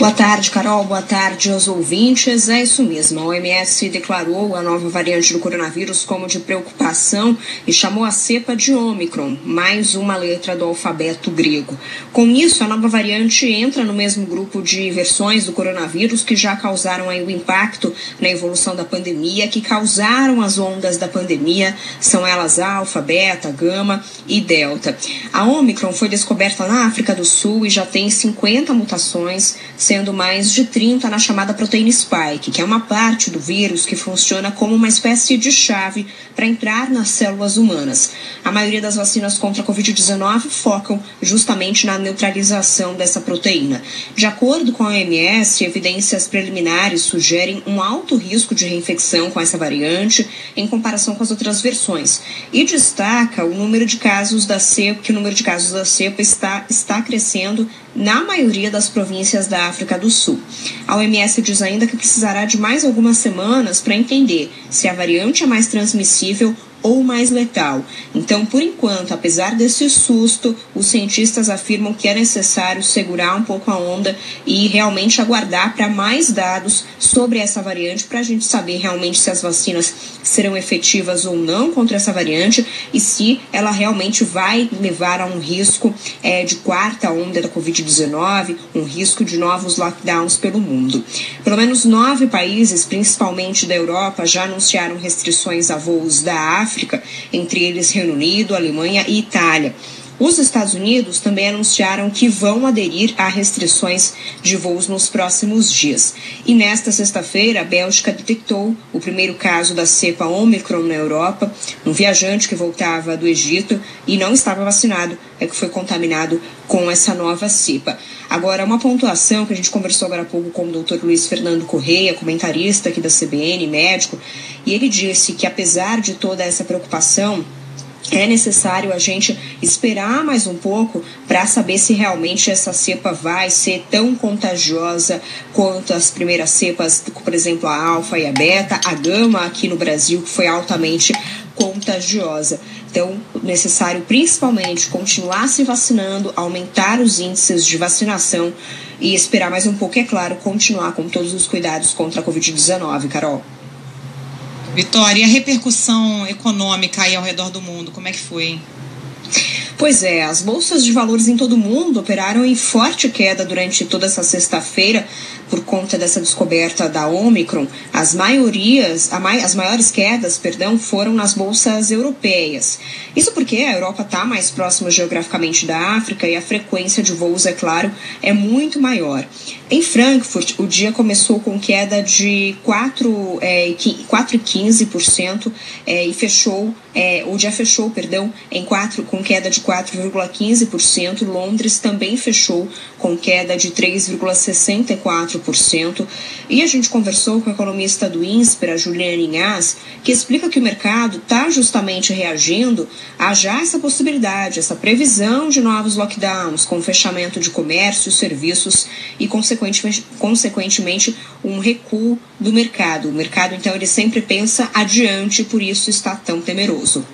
Boa tarde, Carol. Boa tarde aos ouvintes. É isso mesmo. A OMS declarou a nova variante do coronavírus como de preocupação e chamou a cepa de Omicron, mais uma letra do alfabeto grego. Com isso, a nova variante entra no mesmo grupo de versões do coronavírus que já causaram aí o impacto na evolução da pandemia, que causaram as ondas da pandemia, são elas alfa, beta, gama e delta. A Omicron foi descoberta na África do Sul e já tem 50 mutações sendo mais de 30 na chamada proteína spike, que é uma parte do vírus que funciona como uma espécie de chave para entrar nas células humanas. A maioria das vacinas contra a Covid-19 focam justamente na neutralização dessa proteína. De acordo com a OMS, evidências preliminares sugerem um alto risco de reinfecção com essa variante em comparação com as outras versões e destaca o número de casos da cepa, que o número de casos da cepa está, está crescendo na maioria das províncias da África do Sul. A OMS diz ainda que precisará de mais algumas semanas para entender se a variante é mais transmissível ou mais letal. Então, por enquanto, apesar desse susto, os cientistas afirmam que é necessário segurar um pouco a onda e realmente aguardar para mais dados sobre essa variante para a gente saber realmente se as vacinas serão efetivas ou não contra essa variante e se ela realmente vai levar a um risco é, de quarta onda da Covid-19, um risco de novos lockdowns pelo mundo. Pelo menos nove países, principalmente da Europa, já anunciaram restrições a voos da África África, entre eles Reino Unido, Alemanha e Itália. Os Estados Unidos também anunciaram que vão aderir a restrições de voos nos próximos dias. E nesta sexta-feira, a Bélgica detectou o primeiro caso da cepa Omicron na Europa. Um viajante que voltava do Egito e não estava vacinado é que foi contaminado com essa nova cepa. Agora, uma pontuação que a gente conversou agora há pouco com o Dr. Luiz Fernando Correia, comentarista aqui da CBN, médico, e ele disse que apesar de toda essa preocupação, é necessário a gente esperar mais um pouco para saber se realmente essa cepa vai ser tão contagiosa quanto as primeiras cepas, por exemplo, a alfa e a beta, a gama aqui no Brasil, que foi altamente contagiosa. Então, necessário principalmente continuar se vacinando, aumentar os índices de vacinação e esperar mais um pouco, é claro, continuar com todos os cuidados contra a Covid-19, Carol. Vitória, e a repercussão econômica aí ao redor do mundo, como é que foi? Pois é, as bolsas de valores em todo o mundo operaram em forte queda durante toda essa sexta-feira por conta dessa descoberta da Omicron. As maiorias, as maiores quedas, perdão, foram nas bolsas europeias. Isso porque a Europa está mais próxima geograficamente da África e a frequência de voos, é claro, é muito maior. Em Frankfurt, o dia começou com queda de 4,15% é, 4, é, e fechou é, o dia fechou, perdão, em 4, com queda de 4,15%. Londres também fechou com queda de 3,64%. E a gente conversou com a economista do INSPER, a Juliana Inhas, que explica que o mercado está justamente reagindo a já essa possibilidade, essa previsão de novos lockdowns, com fechamento de comércio, serviços e, consequentemente, consequentemente um recuo do mercado. O mercado, então, ele sempre pensa adiante, por isso está tão temeroso.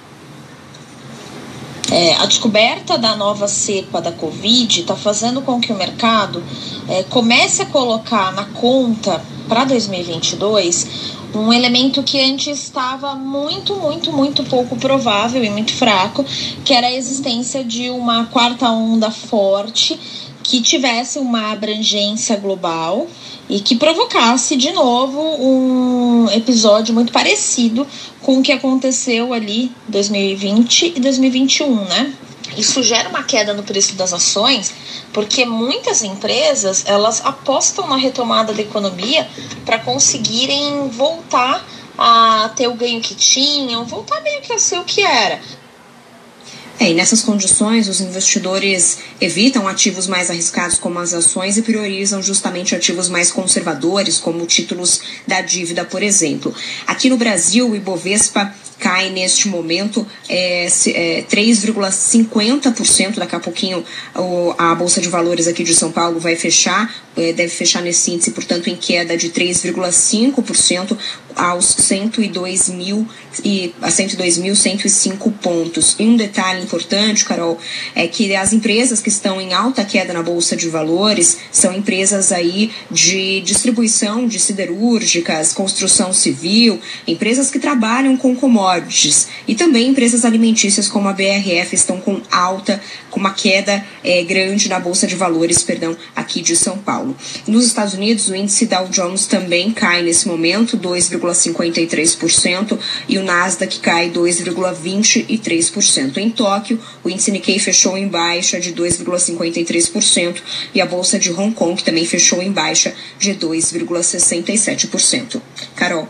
É, a descoberta da nova cepa da Covid está fazendo com que o mercado é, comece a colocar na conta para 2022 um elemento que antes estava muito, muito, muito pouco provável e muito fraco, que era a existência de uma quarta onda forte que tivesse uma abrangência global e que provocasse de novo um episódio muito parecido com o que aconteceu ali 2020 e 2021, né? Isso gera uma queda no preço das ações, porque muitas empresas elas apostam na retomada da economia para conseguirem voltar a ter o ganho que tinham, voltar meio que a ser o que era. É, e nessas condições, os investidores evitam ativos mais arriscados, como as ações, e priorizam justamente ativos mais conservadores, como títulos da dívida, por exemplo. Aqui no Brasil, o Ibovespa cai neste momento é, é, 3,50%. Daqui a pouquinho o, a Bolsa de Valores aqui de São Paulo vai fechar, é, deve fechar nesse índice, portanto, em queda de 3,5%. aos 102 mil e a 102.105 pontos. E um detalhe importante, Carol, é que as empresas que estão em alta queda na bolsa de valores são empresas aí de distribuição de siderúrgicas, construção civil, empresas que trabalham com commodities e também empresas alimentícias como a BRF estão com alta, com uma queda é, grande na bolsa de valores, perdão, aqui de São Paulo. Nos Estados Unidos, o índice Dow Jones também cai nesse momento, 2,53%, e o Nasdaq cai 2,23%. Em Tóquio, o índice Nikkei fechou em baixa de 2,53% e a bolsa de Hong Kong também fechou em baixa de 2,67%. Carol.